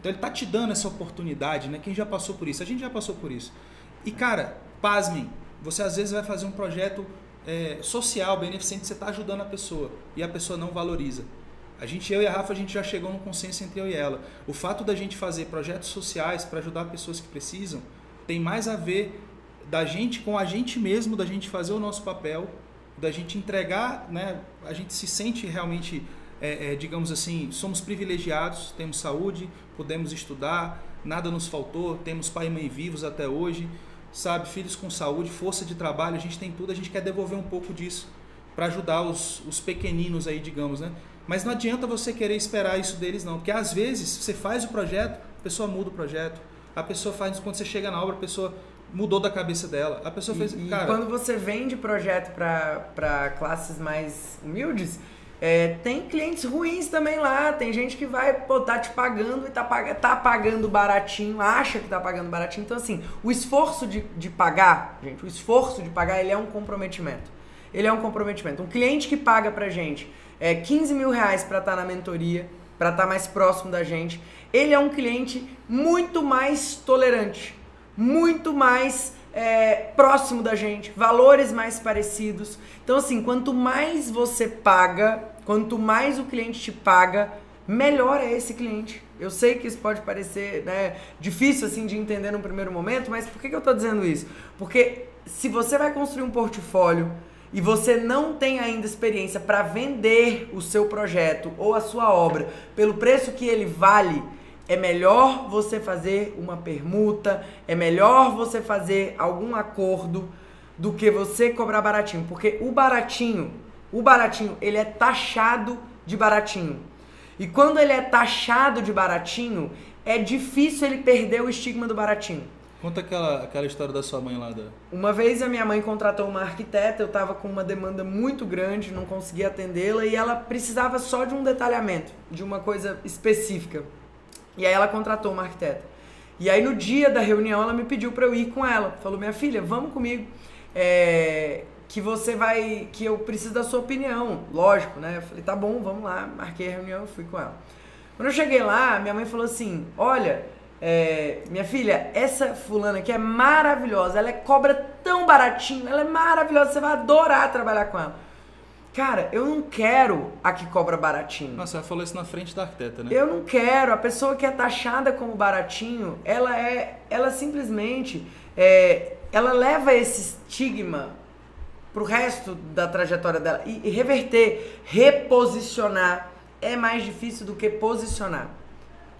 Então ele está te dando essa oportunidade, né? Quem já passou por isso? A gente já passou por isso. E cara, pasmem, você às vezes vai fazer um projeto é, social, beneficente, você está ajudando a pessoa e a pessoa não valoriza. A gente, eu e a Rafa, a gente já chegou num consenso entre eu e ela. O fato da gente fazer projetos sociais para ajudar pessoas que precisam tem mais a ver da gente com a gente mesmo, da gente fazer o nosso papel, da gente entregar, né? A gente se sente realmente, é, é, digamos assim, somos privilegiados, temos saúde, podemos estudar, nada nos faltou, temos pai e mãe vivos até hoje, sabe, filhos com saúde, força de trabalho, a gente tem tudo, a gente quer devolver um pouco disso para ajudar os, os pequeninos aí, digamos, né? Mas não adianta você querer esperar isso deles não, porque às vezes você faz o projeto, a pessoa muda o projeto, a pessoa faz quando você chega na obra, a pessoa mudou da cabeça dela. A pessoa fez. E, cara, quando você vende projeto para classes mais humildes, É, tem clientes ruins também lá, tem gente que vai, pô, tá te pagando e tá, tá pagando baratinho, acha que tá pagando baratinho. Então, assim, o esforço de, de pagar, gente, o esforço de pagar, ele é um comprometimento. Ele é um comprometimento. Um cliente que paga pra gente é, 15 mil reais pra estar tá na mentoria, pra estar tá mais próximo da gente, ele é um cliente muito mais tolerante, muito mais é, próximo da gente, valores mais parecidos. Então, assim, quanto mais você paga, quanto mais o cliente te paga, melhor é esse cliente. Eu sei que isso pode parecer né, difícil assim de entender no primeiro momento, mas por que, que eu estou dizendo isso? Porque se você vai construir um portfólio e você não tem ainda experiência para vender o seu projeto ou a sua obra pelo preço que ele vale, é melhor você fazer uma permuta, é melhor você fazer algum acordo do que você cobrar baratinho, porque o baratinho, o baratinho, ele é taxado de baratinho. E quando ele é taxado de baratinho, é difícil ele perder o estigma do baratinho. Conta aquela, aquela história da sua mãe lá. Da... Uma vez a minha mãe contratou uma arquiteta, eu estava com uma demanda muito grande, não conseguia atendê-la e ela precisava só de um detalhamento, de uma coisa específica. E aí ela contratou uma arquiteta. E aí no dia da reunião ela me pediu para eu ir com ela. Falou: "Minha filha, vamos comigo. É, que você vai, que eu preciso da sua opinião, lógico, né? Eu falei: "Tá bom, vamos lá". Marquei a reunião, fui com ela. Quando eu cheguei lá, minha mãe falou assim: "Olha, é, minha filha, essa fulana aqui é maravilhosa. Ela é, cobra tão baratinho, ela é maravilhosa. Você vai adorar trabalhar com ela. Cara, eu não quero a que cobra baratinho. Nossa, ela falou isso na frente da arquiteta, né? Eu não quero. A pessoa que é taxada como baratinho, ela é. Ela simplesmente. É, ela leva esse estigma pro resto da trajetória dela. E, e reverter, reposicionar é mais difícil do que posicionar.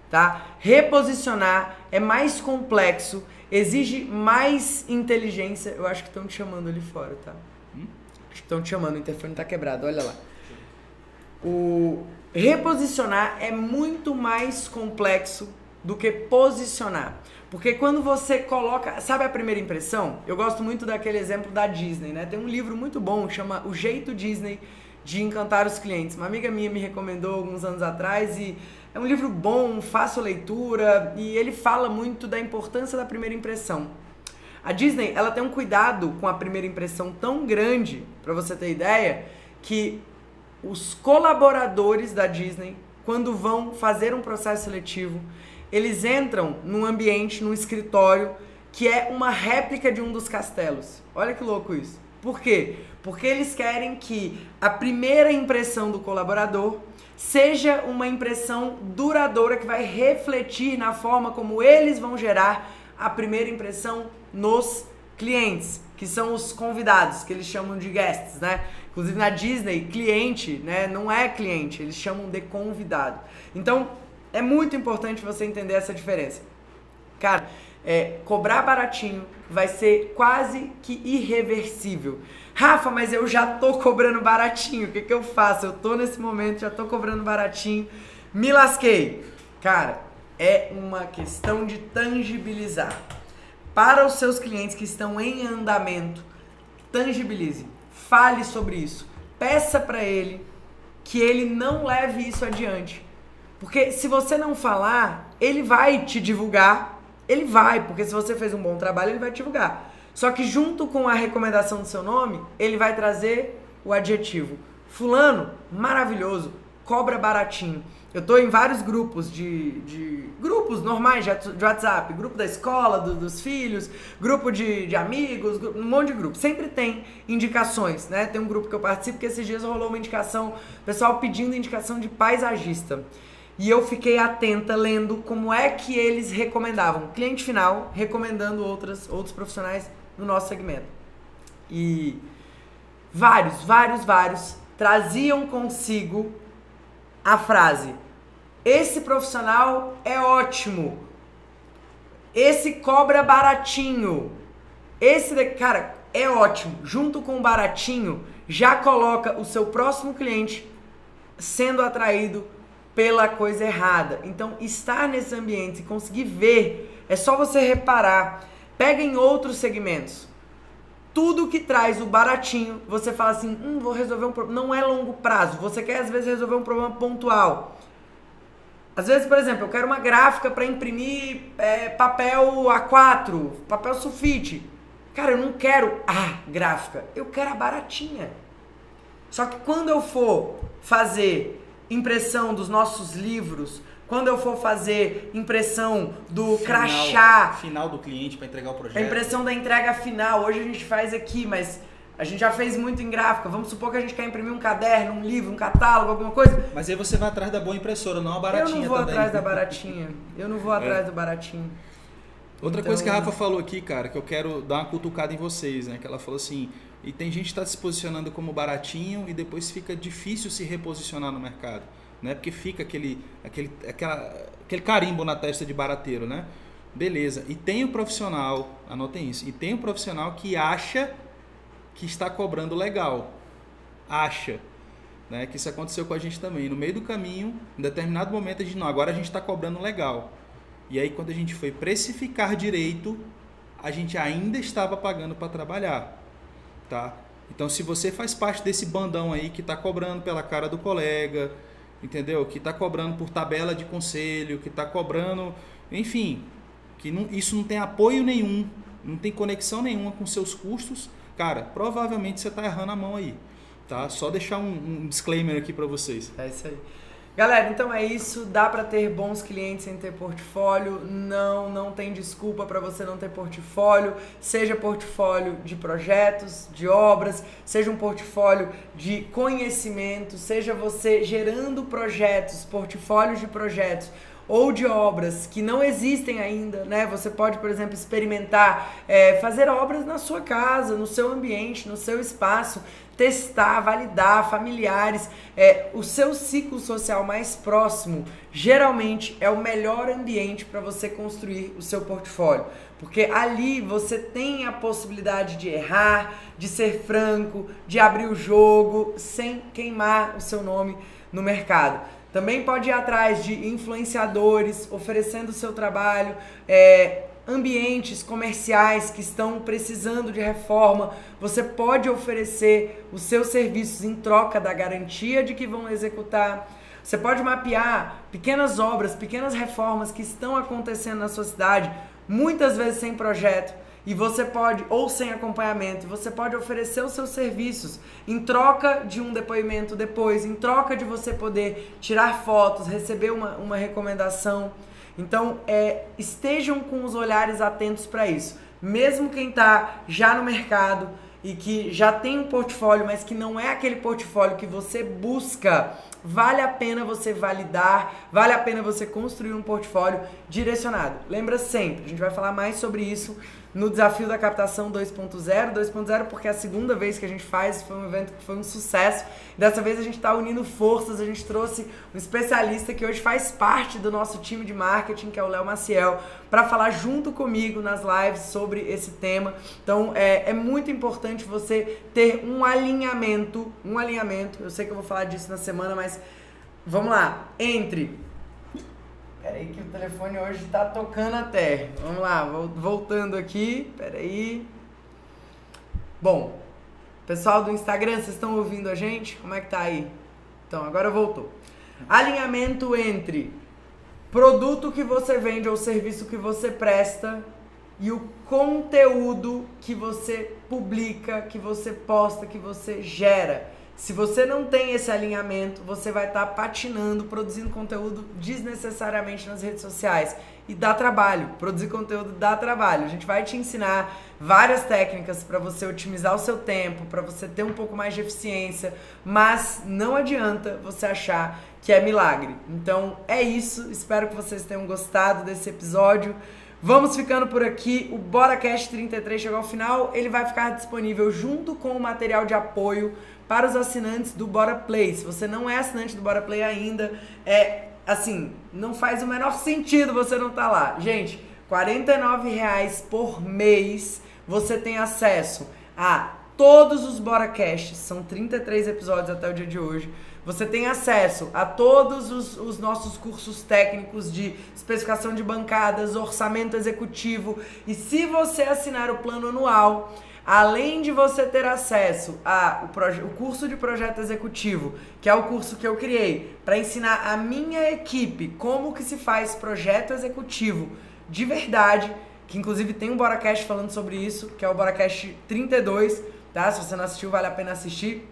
Tá? Reposicionar é mais complexo, exige mais inteligência. Eu acho que estão te chamando ali fora, tá? Estão te chamando, o interfone está quebrado, olha lá. O reposicionar é muito mais complexo do que posicionar. Porque quando você coloca, sabe a primeira impressão? Eu gosto muito daquele exemplo da Disney, né? Tem um livro muito bom, chama O Jeito Disney de Encantar os Clientes. Uma amiga minha me recomendou alguns anos atrás e é um livro bom, fácil leitura e ele fala muito da importância da primeira impressão. A Disney, ela tem um cuidado com a primeira impressão tão grande, para você ter ideia, que os colaboradores da Disney, quando vão fazer um processo seletivo, eles entram num ambiente, num escritório que é uma réplica de um dos castelos. Olha que louco isso. Por quê? Porque eles querem que a primeira impressão do colaborador seja uma impressão duradoura que vai refletir na forma como eles vão gerar a primeira impressão nos clientes, que são os convidados, que eles chamam de guests, né? Inclusive na Disney, cliente, né, não é cliente, eles chamam de convidado. Então, é muito importante você entender essa diferença. Cara, é, cobrar baratinho vai ser quase que irreversível. Rafa, mas eu já tô cobrando baratinho, o que, que eu faço? Eu tô nesse momento, já tô cobrando baratinho, me lasquei. Cara, é uma questão de tangibilizar. Para os seus clientes que estão em andamento, tangibilize, fale sobre isso, peça para ele que ele não leve isso adiante. Porque se você não falar, ele vai te divulgar, ele vai, porque se você fez um bom trabalho, ele vai te divulgar. Só que junto com a recomendação do seu nome, ele vai trazer o adjetivo. Fulano, maravilhoso, cobra baratinho. Eu estou em vários grupos de, de grupos normais de WhatsApp, grupo da escola, do, dos filhos, grupo de, de amigos, um monte de grupo. Sempre tem indicações, né? Tem um grupo que eu participo que esses dias rolou uma indicação, pessoal pedindo indicação de paisagista. E eu fiquei atenta lendo como é que eles recomendavam. Cliente final recomendando outras, outros profissionais no nosso segmento. E vários, vários, vários traziam consigo a frase: esse profissional é ótimo. Esse cobra baratinho. Esse, cara, é ótimo. Junto com o baratinho, já coloca o seu próximo cliente sendo atraído pela coisa errada. Então, estar nesse ambiente e conseguir ver, é só você reparar. Pega em outros segmentos. Tudo que traz o baratinho, você fala assim, hum, vou resolver um problema. Não é longo prazo. Você quer, às vezes, resolver um problema pontual. Às vezes, por exemplo, eu quero uma gráfica para imprimir é, papel A4, papel sulfite. Cara, eu não quero a gráfica, eu quero a baratinha. Só que quando eu for fazer impressão dos nossos livros, quando eu for fazer impressão do Final- crachá, Final do cliente para entregar o projeto. a impressão da entrega final, hoje a gente faz aqui, mas a gente já fez muito em gráfica. Vamos supor que a gente quer imprimir um caderno, um livro, um catálogo, alguma coisa. Mas aí você vai atrás da boa impressora, não a baratinha eu não vou também. atrás da baratinha. Eu não vou atrás do baratinho. Outra Então- coisa que a Rafa falou aqui, cara, que eu quero dar uma cutucada em vocês, né? Que ela falou assim, e tem gente que está se posicionando como baratinho e depois fica difícil se reposicionar no mercado, né? Porque fica aquele, aquele, aquela, aquele carimbo na testa de barateiro, né? Beleza. E tem o profissional, anotem isso, e tem o profissional que acha que está cobrando legal. Acha. Né? Que isso aconteceu com a gente também. No meio do caminho, em determinado momento, a gente, não, agora a gente está cobrando legal. E aí, quando a gente foi precificar direito, a gente ainda estava pagando para trabalhar, tá? Então, se você faz parte desse bandão aí que está cobrando pela cara do colega, entendeu? Que está cobrando por tabela de conselho, que está cobrando, enfim, que não- isso não tem apoio nenhum, não tem conexão nenhuma com seus custos, cara, provavelmente você está errando a mão aí, tá? Só deixar um, um disclaimer aqui para vocês. É isso aí. Galera, então é isso. Dá pra ter bons clientes sem ter portfólio. Não, não tem desculpa pra você não ter portfólio. Seja portfólio de projetos, de obras, seja um portfólio de conhecimento, seja você gerando projetos, portfólios de projetos ou de obras que não existem ainda, né? Você pode, por exemplo, experimentar, é, fazer obras na sua casa, no seu ambiente, no seu espaço, testar, validar, familiares. É, o seu ciclo social mais próximo geralmente é o melhor ambiente para você construir o seu portfólio. Porque ali você tem a possibilidade de errar, de ser franco, de abrir o jogo sem queimar o seu nome no mercado. Também pode ir atrás de influenciadores oferecendo o seu trabalho, é, ambientes comerciais que estão precisando de reforma. Você pode oferecer os seus serviços em troca da garantia de que vão executar. Você pode mapear pequenas obras, pequenas reformas que estão acontecendo na sua cidade, muitas vezes sem projeto, e você pode, ou sem acompanhamento, você pode oferecer os seus serviços em troca de um depoimento depois, em troca de você poder tirar fotos, receber uma, uma recomendação. Então, é, estejam com os olhares atentos para isso. Mesmo quem está já no mercado e que já tem um portfólio, mas que não é aquele portfólio que você busca, vale a pena você validar, vale a pena você construir um portfólio direcionado. Lembra sempre, a gente vai falar mais sobre isso no desafio da captação 2.0, 2.0 porque é a segunda vez que a gente faz, foi um evento que foi um sucesso. Dessa vez a gente está unindo forças, a gente trouxe um especialista que hoje faz parte do nosso time de marketing, que é o Léo Maciel, para falar junto comigo nas lives sobre esse tema. Então é, é muito importante você ter um alinhamento, um alinhamento. Eu sei que eu vou falar disso na semana, mas vamos lá, entre Peraí que o telefone hoje tá tocando até. Vamos lá, vol- voltando aqui. Peraí. Bom, pessoal do Instagram, vocês estão ouvindo a gente? Como é que tá aí? Então, agora voltou. Alinhamento entre produto que você vende ou serviço que você presta e o conteúdo que você publica, que você posta, que você gera. Se você não tem esse alinhamento, você vai estar patinando, produzindo conteúdo desnecessariamente nas redes sociais. E dá trabalho. Produzir conteúdo dá trabalho. A gente vai te ensinar várias técnicas para você otimizar o seu tempo, para você ter um pouco mais de eficiência, mas não adianta você achar que é milagre. Então é isso. Espero que vocês tenham gostado desse episódio. Vamos ficando por aqui. O BoraCast 33 chegou ao final. Ele vai ficar disponível junto com o material de apoio para os assinantes do Bora Play. Se você não é assinante do Bora Play ainda, é assim, não faz o menor sentido você não estar lá. Gente, R$ 49,00 por mês você tem acesso a todos os BoraCasts, são 33 episódios até o dia de hoje. Você tem acesso a todos os, os, nossos cursos técnicos de especificação de bancadas, orçamento executivo. E se você assinar o plano anual, Além de você ter acesso ao o curso de projeto executivo, que é o curso que eu criei para ensinar a minha equipe como que se faz projeto executivo de verdade, que inclusive tem um Boracast falando sobre isso, que é o Boracast 32, tá? Se você não assistiu, vale a pena assistir.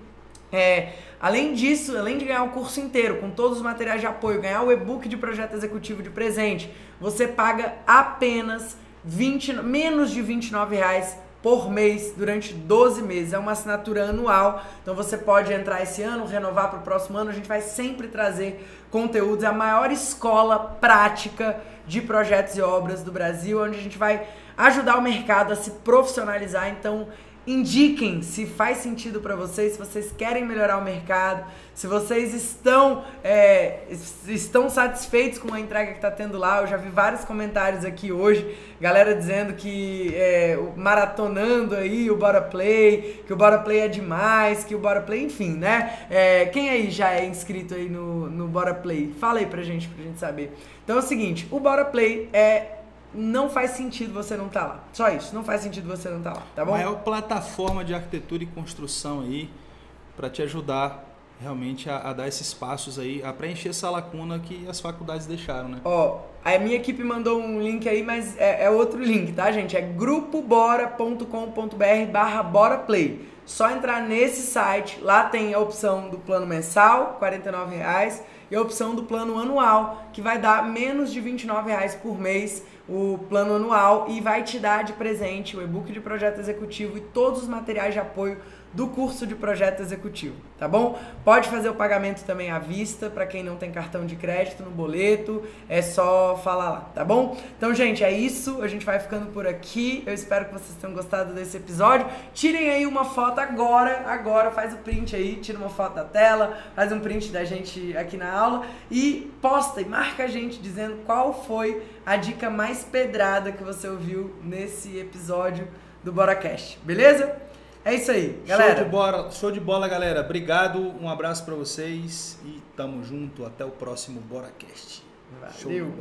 É, além disso, além de ganhar o curso inteiro, com todos os materiais de apoio, ganhar o e-book de projeto executivo de presente, você paga apenas 20, menos de 29 reais por mês durante 12 meses. É uma assinatura anual, então você pode entrar esse ano, renovar para o próximo ano. A gente vai sempre trazer conteúdos. É a maior escola prática de projetos e obras do Brasil, onde a gente vai ajudar o mercado a se profissionalizar. Então, indiquem se faz sentido para vocês, se vocês querem melhorar o mercado, se vocês estão, é, estão satisfeitos com a entrega que está tendo lá. Eu já vi vários comentários aqui hoje, galera dizendo que é, maratonando aí o Bora Play, que o Bora Play é demais, que o Bora Play, enfim, né? É, quem aí já é inscrito aí no, no Bora Play? Fala aí pra gente, pra gente saber. Então é o seguinte, o Bora Play é não faz sentido você não estar tá lá. Só isso, não faz sentido você não estar tá lá, tá bom? Maior plataforma de arquitetura e construção aí para te ajudar realmente a, a, dar esses passos aí, a preencher essa lacuna que as faculdades deixaram, né? Ó, a minha equipe mandou um link aí, mas é, é outro link, tá, gente? É grupobora.com.br barra boraplay. Só entrar nesse site, lá tem a opção do plano mensal, R$ reais e a opção do plano anual, que vai dar menos de R$ reais por mês o plano anual e vai te dar de presente o e-book de projeto executivo e todos os materiais de apoio do curso de projeto executivo, tá bom? Pode fazer o pagamento também à vista para quem não tem cartão de crédito no boleto, é só falar lá, tá bom? Então, gente, é isso, a gente vai ficando por aqui. Eu espero que vocês tenham gostado desse episódio. Tirem aí uma foto agora, agora faz o print aí, tira uma foto da tela, faz um print da gente aqui na aula e posta e marca a gente dizendo qual foi a dica mais pedrada que você ouviu nesse episódio do BoraCast, beleza? É isso aí, galera. Show de bola, show de bola galera. Obrigado, um abraço para vocês e tamo junto. Até o próximo BoraCast. Valeu.